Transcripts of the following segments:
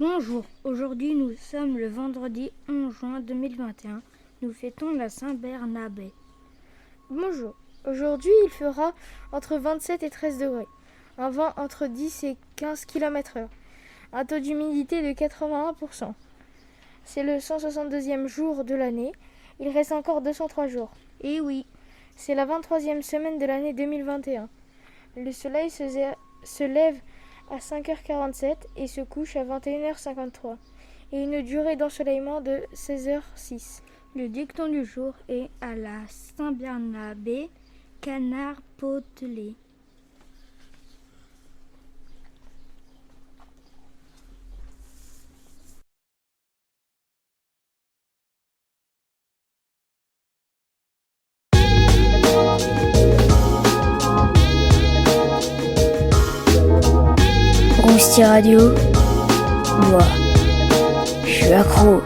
Bonjour, aujourd'hui nous sommes le vendredi 11 juin 2021. Nous fêtons la Saint-Bernabé. Bonjour, aujourd'hui il fera entre 27 et 13 degrés, un vent entre 10 et 15 km/h, un taux d'humidité de 81%. C'est le 162e jour de l'année, il reste encore 203 jours. Et oui, c'est la 23e semaine de l'année 2021. Le soleil se, se lève à 5h47 et se couche à 21h53 et une durée d'ensoleillement de 16h06. Le dicton du jour est à la Saint-Bernabé, canard potelé. Moi, je suis accro.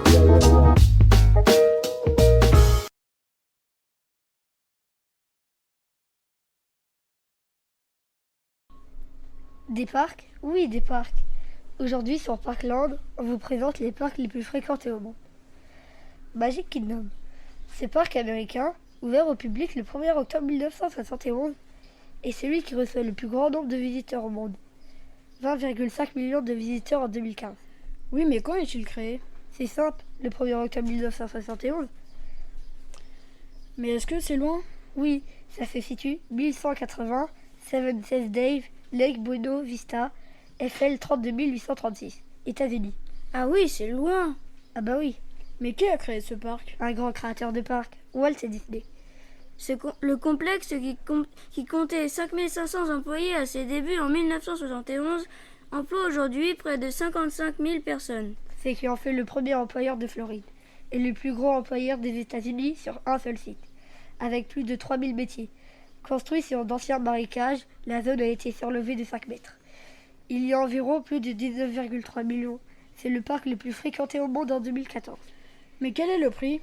Des parcs? Oui, des parcs. Aujourd'hui sur Parkland, on vous présente les parcs les plus fréquentés au monde. Magic Kingdom. Ce parc américain, ouvert au public le 1er octobre 1971, est celui qui reçoit le plus grand nombre de visiteurs au monde. 20,5 millions de visiteurs en 2015. Oui, mais quand est-il créé? C'est simple, le 1er octobre 1971. Mais est-ce que c'est loin? Oui, ça se situe 1180, 76 Dave, Lake Bruno Vista, FL 32836, États-Unis. Ah oui, c'est loin Ah bah oui. Mais qui a créé ce parc? Un grand créateur de parc, Walt Disney le complexe qui, comptait 5500 employés à ses débuts en 1971 emploie aujourd'hui près de 55 000 personnes. C'est qui en fait le premier employeur de Floride et le plus grand employeur des États-Unis sur un seul site, avec plus de 3000 métiers. Construit sur d'anciens marécages, la zone a été surlevée de 5 mètres. Il y a environ plus de 19,3 millions. C'est le parc le plus fréquenté au monde en 2014. Mais quel est le prix?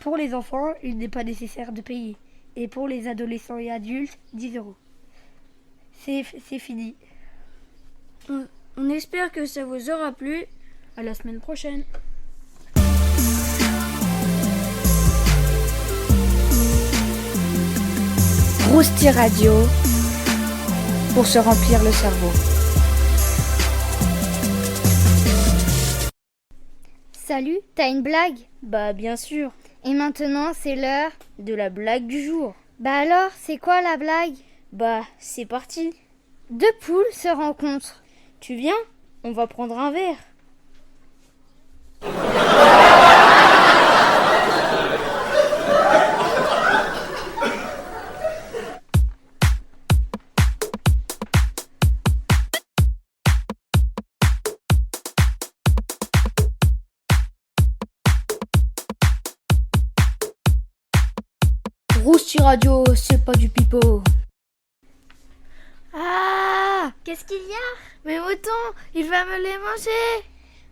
Pour les enfants, il n'est pas nécessaire de payer. Et pour les adolescents et adultes, 10 euros. C'est fini. On, on espère que ça vous aura plu. À la semaine prochaine. Rousti Radio pour se remplir le cerveau. Salut, t'as une blague? Bah bien sûr. Et maintenant, c'est l'heure de la blague du jour. Bah alors, c'est quoi la blague? Bah, c'est parti. Deux poules se rencontrent. Tu viens On va prendre un verre. Radio, c'est pas du pipeau. Ah Qu'est-ce qu'il y a? Mais mouton, il va me les manger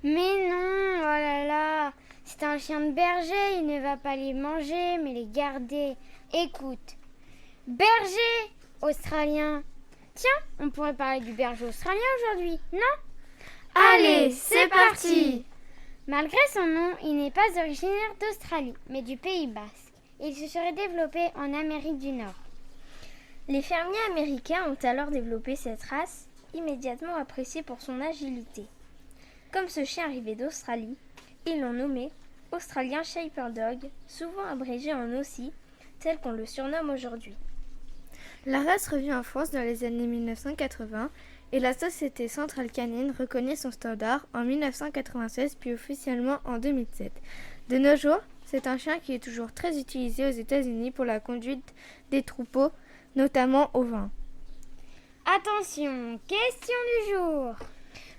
Mais non, oh là là C'est un chien de berger, il ne va pas les manger, mais les garder. Écoute, berger australien. Tiens, on pourrait parler du berger australien aujourd'hui, non? Allez, c'est parti Malgré son nom, il n'est pas originaire d'Australie, mais du Pays Basque. Il se serait développé en Amérique du Nord. Les fermiers américains ont alors développé cette race, immédiatement appréciée pour son agilité. Comme ce chien arrivait d'Australie, ils l'ont nommé Australien Shepherd souvent abrégé en Aussie, tel qu'on le surnomme aujourd'hui. La race revient en France dans les années 1980 et la Société Centrale Canine reconnaît son standard en 1996 puis officiellement en 2007. De nos jours, c'est un chien qui est toujours très utilisé aux États-Unis pour la conduite des troupeaux, notamment au vin. Attention, question du jour.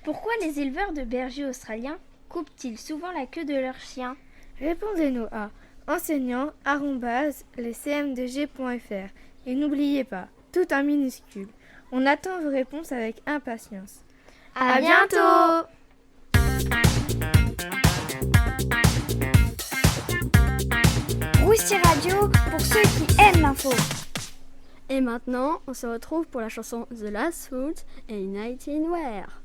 Pourquoi les éleveurs de bergers australiens coupent-ils souvent la queue de leurs chiens? Répondez-nous à enseignant les cm2g.fr et n'oubliez pas, tout en minuscule. On attend vos réponses avec impatience. À, bientôt Rousti Radio pour ceux qui aiment l'info. Et maintenant, on se retrouve pour la chanson The Last Food et in Wear.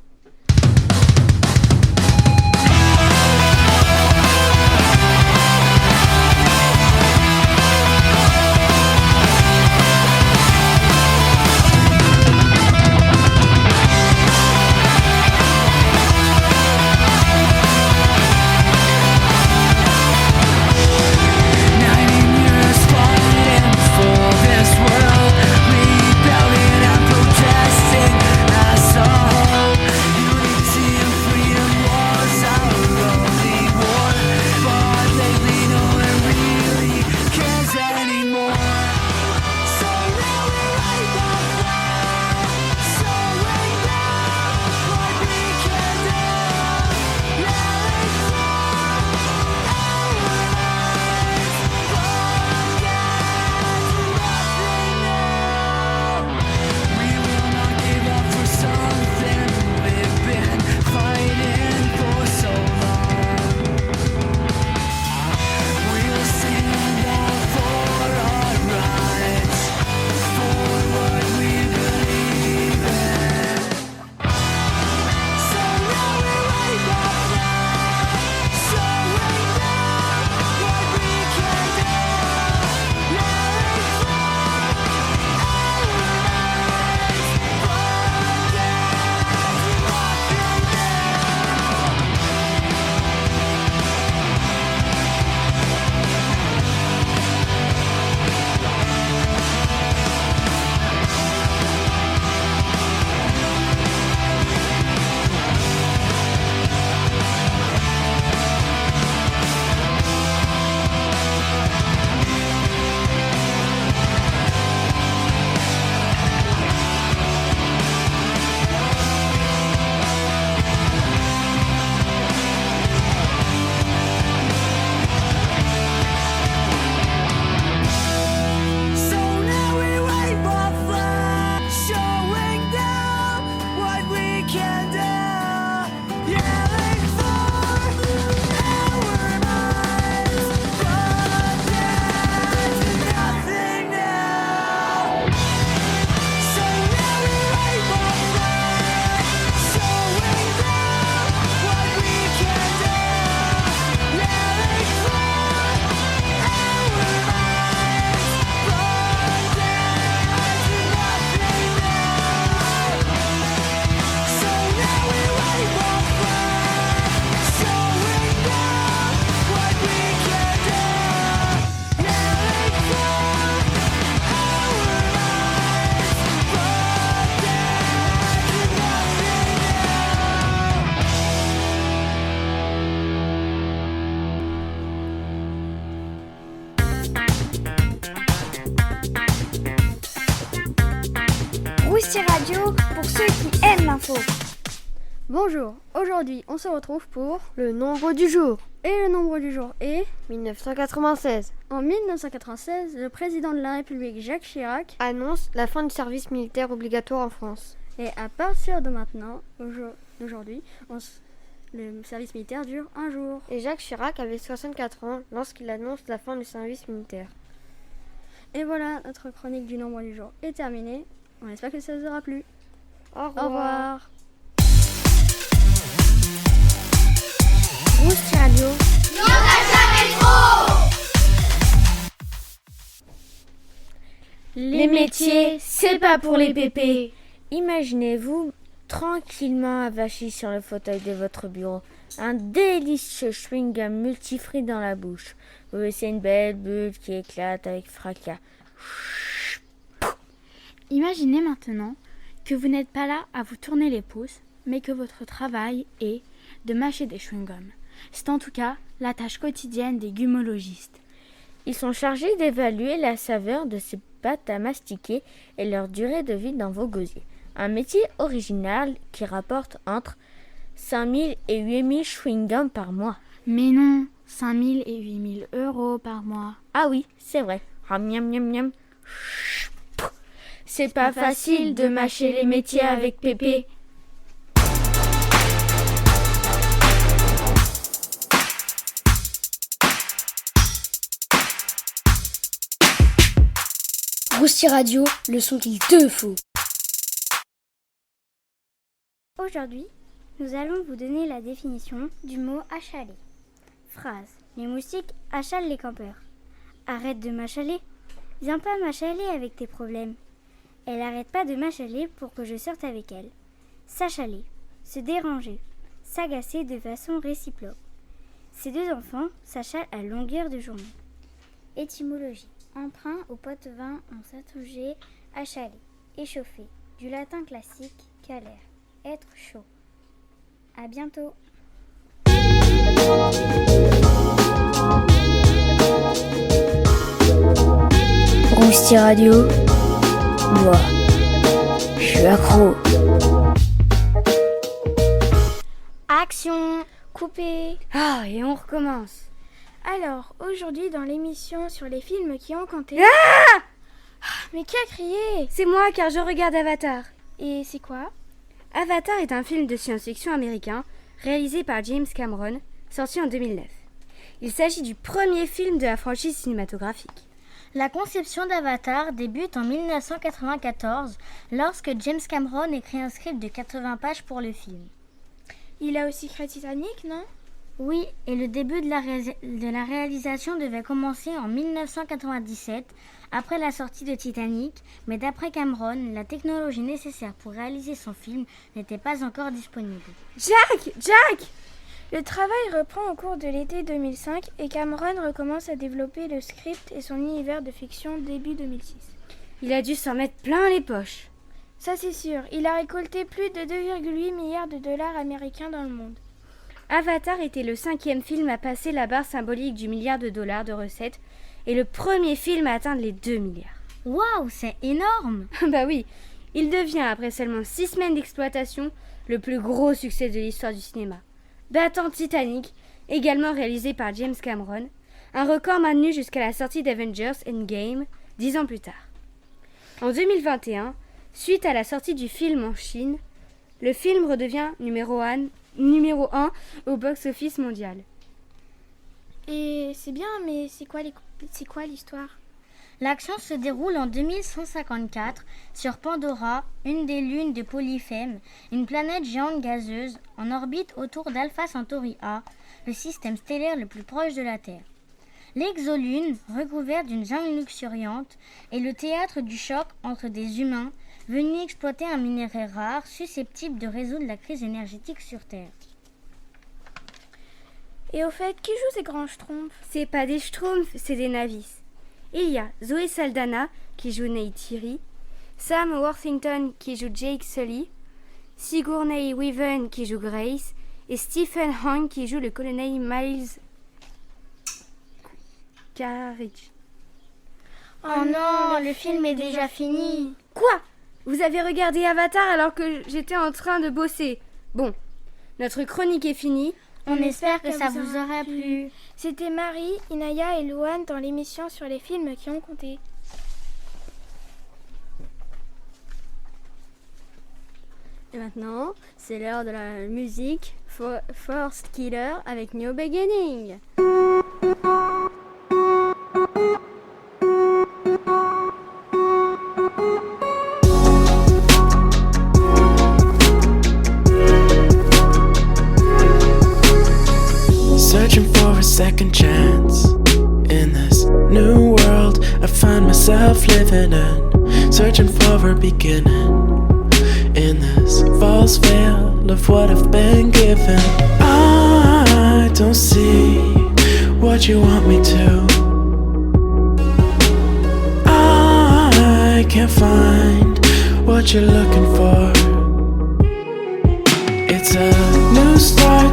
Donne l'info. Bonjour, aujourd'hui on se retrouve pour Le nombre du jour. et le nombre du jour est 1996 en 1996, le président de la République Jacques Chirac annonce la fin du service militaire obligatoire en France. et à partir de maintenant, aujourd- d'aujourd'hui, on s- le service militaire dure un jour. Et Jacques Chirac avait 64 ans lorsqu'il annonce la fin du service militaire. Et voilà, notre chronique du nombre du jour est terminée. On espère que ça vous aura plu. Au Au revoir. Rousti Radio. Les métiers, c'est pas pour les pépés. Imaginez-vous tranquillement avachi sur le fauteuil de votre bureau, un délicieux chewing-gum multifruit dans la bouche. Vous laissez une belle bulle qui éclate avec fracas. Imaginez maintenant que vous n'êtes pas là à vous tourner les pouces, mais que votre travail est de mâcher des chewing-gums. C'est en tout cas la tâche quotidienne des gumologistes. Ils sont chargés d'évaluer la saveur de ces pâtes à mastiquer et leur durée de vie dans vos gosiers. Un métier original qui rapporte entre 5000 et 8000 chewing-gums par mois. Mais non, 5000 et 8000 euros par mois. Ah oui, c'est vrai. Ah, miam, miam, miam. C'est pas facile de mâcher les métiers avec Pépé. Rousti Radio, le son qu'il te faut. Aujourd'hui, nous allons vous donner la définition du mot achaler. Phrase. Les moustiques achalent les campeurs. Arrête de m'achaler. Viens pas m'achaler avec tes problèmes. Elle arrête pas de m'achaler pour que je sorte avec elle. S'achaler. Se déranger. S'agacer de façon réciproque. Ces deux enfants s'achalent à longueur de journée. Étymologie. Emprunt au pote-vin en s'attouger, achaler, échauffer. Du latin classique, caler, être chaud. À bientôt. Radio. Moi, je suis accro. Action Coupé Ah, et on recommence. Alors, aujourd'hui dans l'émission sur les films qui ont compté. Ah Mais qui a crié? C'est moi car je regarde Avatar. Et c'est quoi? Avatar est un film de science-fiction américain réalisé par James Cameron, sorti en 2009. Il s'agit du premier film de la franchise cinématographique. La conception d'Avatar débute en 1994 lorsque James Cameron écrit un script de 80 pages pour le film. Il a aussi créé Titanic, non? Oui, et le début de la, ré- de la réalisation devait commencer en 1997 après la sortie de Titanic, mais d'après Cameron, la technologie nécessaire pour réaliser son film n'était pas encore disponible. Jack Jack Le travail reprend au cours de l'été 2005 et Cameron recommence à développer le script et son univers de fiction début 2006. Il a dû s'en mettre plein les poches. Ça c'est sûr, il a récolté plus de 2,8 milliards de dollars américains dans le monde. Avatar était le cinquième film à passer la barre symbolique du milliard de dollars de recettes et le premier film à atteindre les 2 milliards. Waouh, c'est énorme bah oui, il devient, après seulement 6 semaines d'exploitation, le plus gros succès de l'histoire du cinéma. Battant Titanic, également réalisé par James Cameron, un record maintenu jusqu'à la sortie d'Avengers Endgame, dix ans plus tard. En 2021, suite à la sortie du film en Chine, le film redevient numéro 1, numéro 1 au box-office mondial. Et c'est bien, mais c'est quoi l'histoire? L'action se déroule en 2154 sur Pandora, une des lunes de Polyphème, une planète géante gazeuse en orbite autour d'Alpha Centauri A, le système stellaire le plus proche de la Terre. L'exolune, recouverte d'une jungle luxuriante, est le théâtre du choc entre des humains venus exploiter un minerai rare susceptible de résoudre la crise énergétique sur Terre. Et au fait, qui joue ces grands schtroumpfs? C'est pas des schtroumpfs, c'est des navis. Il y a Zoé Saldana qui joue Neytiri, Sam Worthington qui joue Jake Sully, Sigourney Weaver qui joue Grace et Stephen Hong qui joue le colonel Miles Carriage. Oh non, le film est déjà fini. Quoi? Vous avez regardé Avatar alors que j'étais en train de bosser. Bon, notre chronique est finie. On, espère que, ça vous aura plu. C'était Marie, Inaya et Louane dans l'émission sur les films qui ont compté. Et maintenant, c'est l'heure de la musique For- First Killer avec New Beginning. Second chance in this new world I find myself living in. Searching for a beginning in this false veil of what I've been given. I don't see what you want me to. I can't find what you're looking for.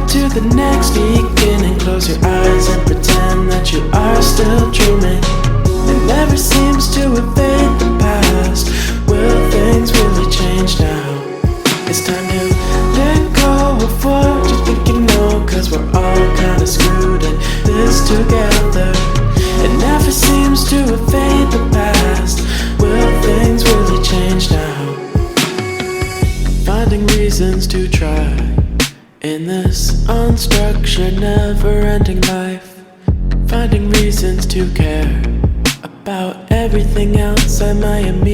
To the next beginning. Close your eyes and pretend that you are still dreaming. It never seems to evade the past. Will things really change now? It's time to let go of what you think you know. Cause we're all kinda screwed in this together. Miami.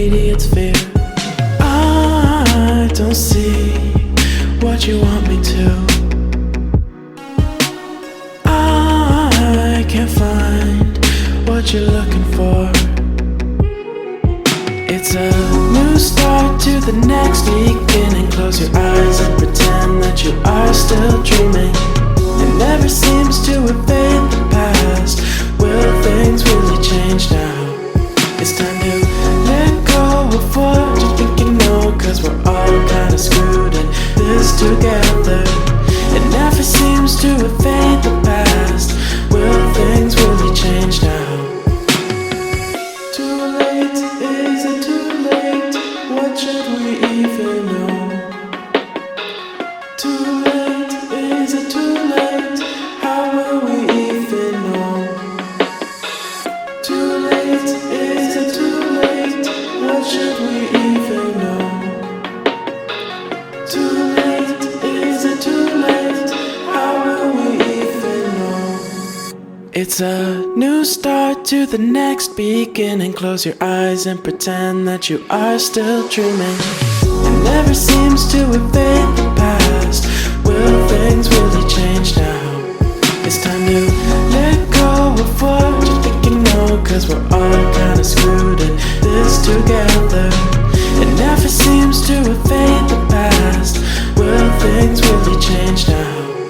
Close your eyes and pretend that you are still dreaming. It never seems to evade the past. Will things really change now? It's time to let go of what you think you know. Cause we're all kinda screwed in this together. It never seems to evade the past. Will things really change now?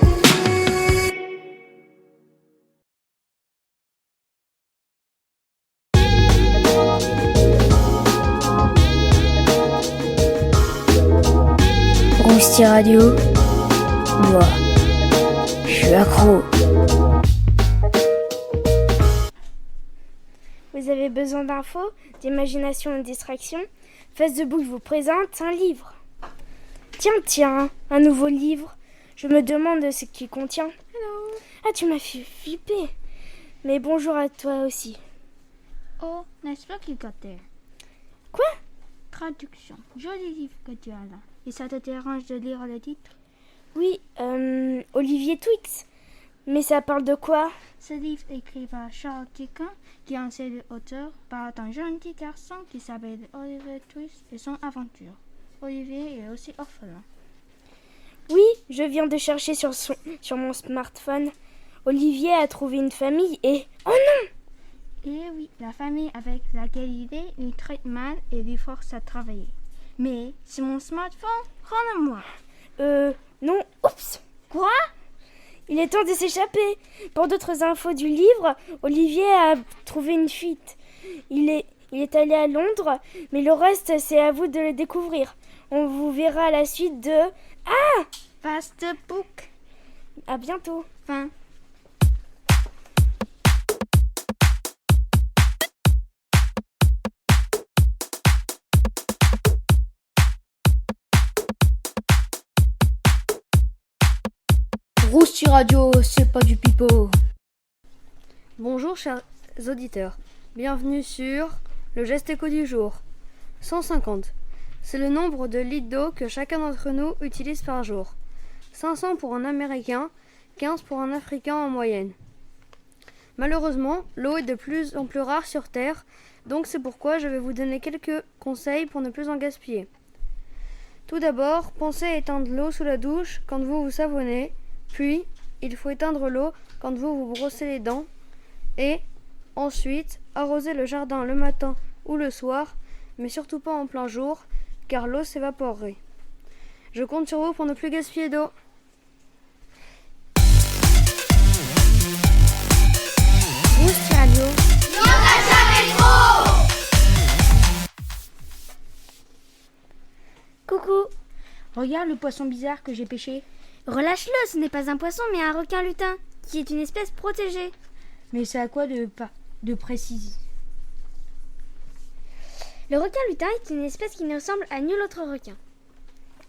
Radio. Moi, je suis accro. Vous avez besoin d'infos, d'imagination et de distraction? Facebook vous présente un livre. Tiens, tiens, un nouveau livre. Je me demande ce qu'il contient. Ah, tu m'as fait flipper. Mais bonjour à toi aussi. Oh, n'est-ce pas qu'il there Quoi? Traduction. Joli livre que tu as là. Et ça te dérange de lire le titre? Oui, euh, Olivier Twix. Mais ça parle de quoi? Ce livre écrit par Charles Dickens, qui est un seul auteur, parle d'un jeune petit garçon qui s'appelle Olivier Twist et son aventure. Olivier est aussi orphelin. Oui, je viens de chercher sur, son- sur mon smartphone. Olivier a trouvé une famille et... Oh non Eh oui, la famille avec laquelle il est lui traite mal et lui force à travailler. Mais c'est mon smartphone, rends-le-moi. Euh, non, oups Quoi? Il est temps de s'échapper. Pour d'autres infos du livre, Olivier a trouvé une fuite. Il est, il est allé à Londres, mais le reste, c'est à vous de le découvrir. On vous verra à la suite de... Fast book. À bientôt. Fin. Rousti Radio, c'est pas du pipeau. Bonjour chers auditeurs, bienvenue sur le geste éco du jour. 150. C'est le nombre de litres d'eau que chacun d'entre nous utilise par jour. 500 pour un Américain, 15 pour un Africain en moyenne. Malheureusement, l'eau est de plus en plus rare sur Terre, donc c'est pourquoi je vais vous donner quelques conseils pour ne plus en gaspiller. Tout d'abord, pensez à éteindre l'eau sous la douche quand vous vous savonnez, puis il faut éteindre l'eau quand vous vous brossez les dents, et ensuite arroser le jardin le matin ou le soir, mais surtout pas en plein jour, car l'eau s'évaporerait. Je compte sur vous pour ne plus gaspiller d'eau. Coucou Regarde le poisson bizarre que j'ai pêché. Relâche-le, ce n'est pas un poisson mais un requin lutin, qui est une espèce protégée. Mais c'est à quoi de, de préciser? Le requin lutin est une espèce qui ne ressemble à nul autre requin.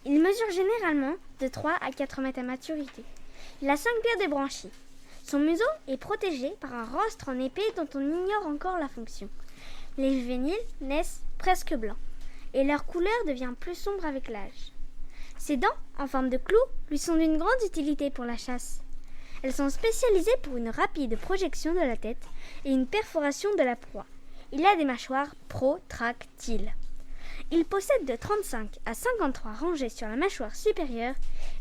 Il mesure généralement de 3 à 4 mètres à maturité. Il a 5 pieds débranchés. Son museau est protégé par un rostre en épée dont on ignore encore la fonction. Les juvéniles naissent presque blancs et leur couleur devient plus sombre avec l'âge. Ses dents, en forme de clou, lui sont d'une grande utilité pour la chasse. Elles sont spécialisées pour une rapide projection de la tête et une perforation de la proie. Il a des mâchoires protractiles. Il possède de 35 à 53 rangées sur la mâchoire supérieure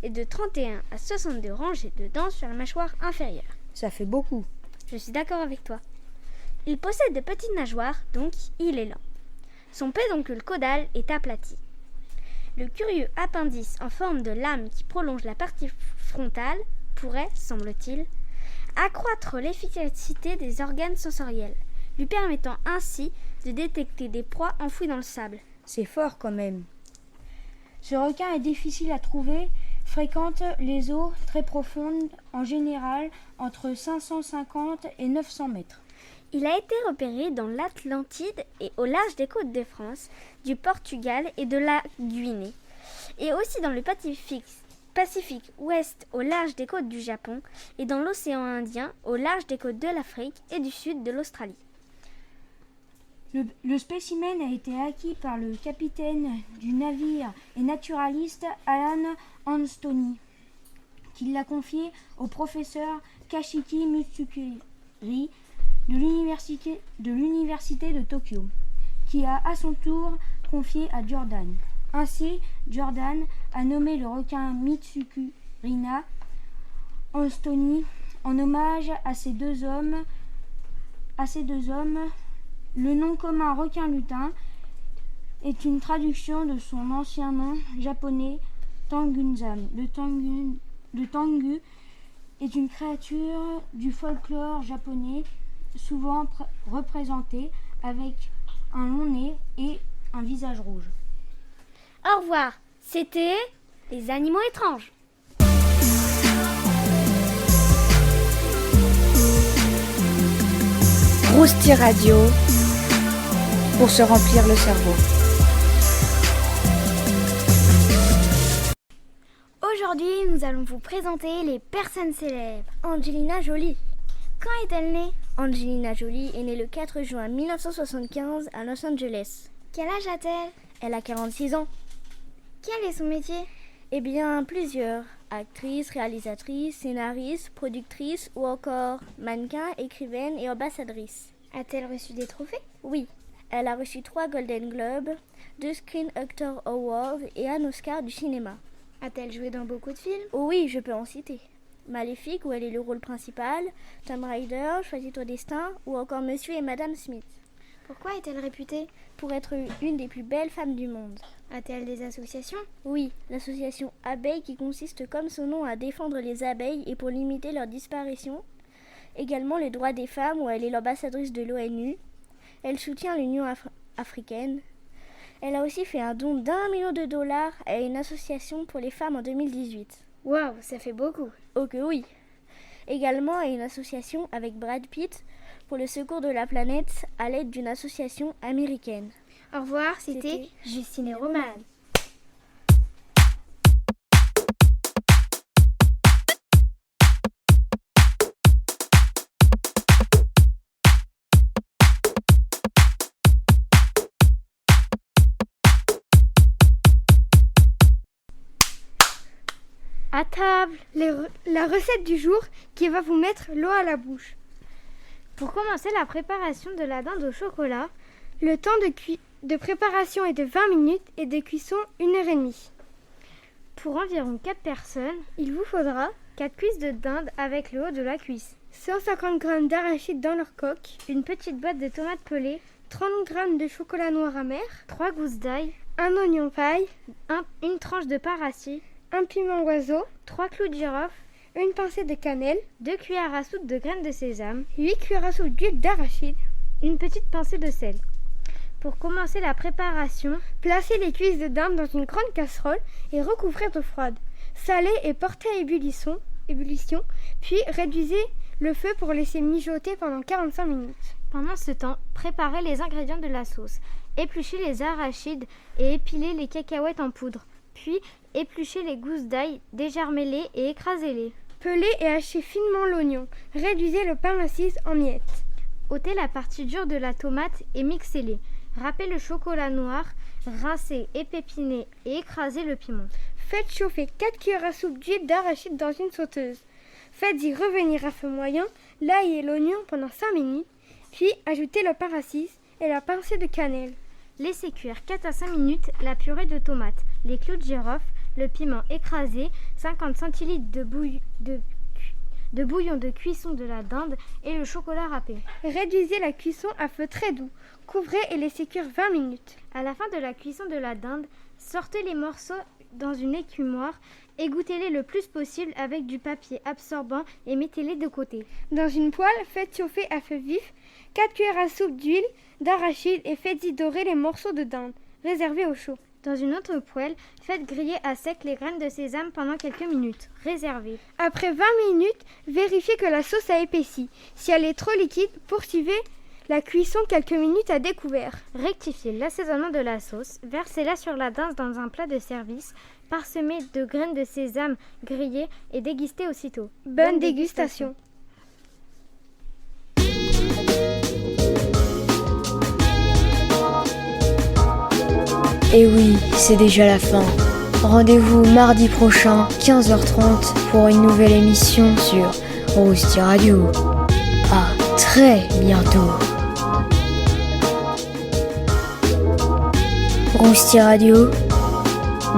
et de 31 à 62 rangées de dents sur la mâchoire inférieure. Ça fait beaucoup. Je suis d'accord avec toi. Il possède de petites nageoires, donc il est lent. Son pédoncule caudal est aplati. Le curieux appendice en forme de lame qui prolonge la partie frontale pourrait, semble-t-il, accroître l'efficacité des organes sensoriels, lui permettant ainsi de détecter des proies enfouies dans le sable. C'est fort quand même. Ce requin est difficile à trouver, fréquente les eaux très profondes, en général entre 550 et 900 mètres. Il a été repéré dans l'Atlantide et au large des côtes de France, du Portugal et de la Guinée, et aussi dans le Pacifique, ouest au large des côtes du Japon et dans l'océan Indien au large des côtes de l'Afrique et du sud de l'Australie. Le, spécimen a été acquis par le capitaine du navire et naturaliste Alan Anstoni, qui l'a confié au professeur Kashiki Mutsukiri de l'université de, Tokyo, qui a à son tour confié à Jordan. Ainsi, Jordan a nommé le requin Mitsukurina Anstoni en hommage à ces deux hommes. À ces deux hommes, le nom commun requin lutin est une traduction de son ancien nom japonais Tangunzan. Le, le tangu est une créature du folklore japonais souvent représentée avec un long nez et un visage rouge. Au revoir, c'était les animaux étranges. Rousti Radio pour se remplir le cerveau. Aujourd'hui, nous allons vous présenter les personnes célèbres. Angelina Jolie. Quand est-elle née? Angelina Jolie est née le 4 juin 1975 à Los Angeles. Quel âge a-t-elle? Elle a 46 ans. Quel est son métier? Eh bien, plusieurs. Actrice, réalisatrice, scénariste, productrice ou encore mannequin, écrivaine et ambassadrice. A-t-elle reçu des trophées? Oui. Elle a reçu trois Golden Globes, deux Screen Actor Awards et un Oscar du cinéma. A-t-elle joué dans beaucoup de films? Oui, je peux en citer. Maléfique, où elle est le rôle principal, Tomb Raider, Choisis ton destin, ou encore Monsieur et Madame Smith. Pourquoi est-elle réputée Pour être une des plus belles femmes du monde. A-t-elle des associations? Oui, l'association Abeilles qui consiste comme son nom à défendre les abeilles et pour limiter leur disparition. Également les droits des femmes où elle est l'ambassadrice de l'ONU. Elle soutient l'Union Af africaine. Elle a aussi fait un don d'un million de dollars à une association pour les femmes en 2018. Waouh, ça fait beaucoup. Oh que oui. Également à une association avec Brad Pitt pour le secours de la planète à l'aide d'une association américaine. Au revoir, c'était Justine et Romane. Table La recette du jour qui va vous mettre l'eau à la bouche. Pour commencer la préparation de la dinde au chocolat, le temps de, préparation est de 20 minutes et de cuisson 1 heure et demie. Pour environ 4 personnes, il vous faudra 4 cuisses de dinde avec le haut de la cuisse, 150 g d'arachide dans leur coque, une petite boîte de tomates pelées, 30 g de chocolat noir amer, 3 gousses d'ail, un oignon paille, une tranche de parassis, un piment oiseau, 3 clous de girofle, une pincée de cannelle, 2 cuillères à soupe de graines de sésame, 8 cuillères à soupe d'huile d'arachide, une petite pincée de sel. Pour commencer la préparation, placez les cuisses de dinde dans une grande casserole et recouvrez d'eau froide. Salez et portez à ébullition, ébullition, puis réduisez le feu pour laisser mijoter pendant 45 minutes. Pendant ce temps, préparez les ingrédients de la sauce. Épluchez les arachides et épilez les cacahuètes en poudre. Puis épluchez les gousses d'ail, dégermez-les et écrasez-les. Pelez et hachez finement l'oignon. Réduisez le pain massif en miettes. ôtez la partie dure de la tomate et mixez-les. Râpez le chocolat noir, rincez, épépinez et écrasez le piment. Faites chauffer 4 cuillères à soupe d'huile d'arachide dans une sauteuse. Faites-y revenir à feu moyen l'ail et l'oignon pendant 5 minutes, puis ajoutez le parassis et la pincée de cannelle. Laissez cuire 4 à 5 minutes la purée de tomates, les clous de girofle, le piment écrasé, 50 centilitres de, de, de bouillon de cuisson de la dinde et le chocolat râpé. Réduisez la cuisson à feu très doux. Couvrez et laissez cuire 20 minutes. À la fin de la cuisson de la dinde, sortez les morceaux dans une écumoire, égouttez-les le plus possible avec du papier absorbant et mettez-les de côté. Dans une poêle, faites chauffer à feu vif 4 cuillères à soupe d'huile d'arachide et faites-y dorer les morceaux de dinde. Réservez au chaud. Dans une autre poêle, faites griller à sec les graines de sésame pendant quelques minutes. Réservez. Après 20 minutes, vérifiez que la sauce a épaissi. Si elle est trop liquide, poursuivez la cuisson quelques minutes à découvert. Rectifiez l'assaisonnement de la sauce, versez-la sur la dinde dans un plat de service, parsemé de graines de sésame grillées et dégustez aussitôt. Bonne dégustation. Et oui, c'est déjà la fin. Rendez-vous mardi prochain, 15h30, pour une nouvelle émission sur Rousti Radio. À très bientôt. Rousti Radio,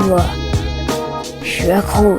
moi, je suis accro.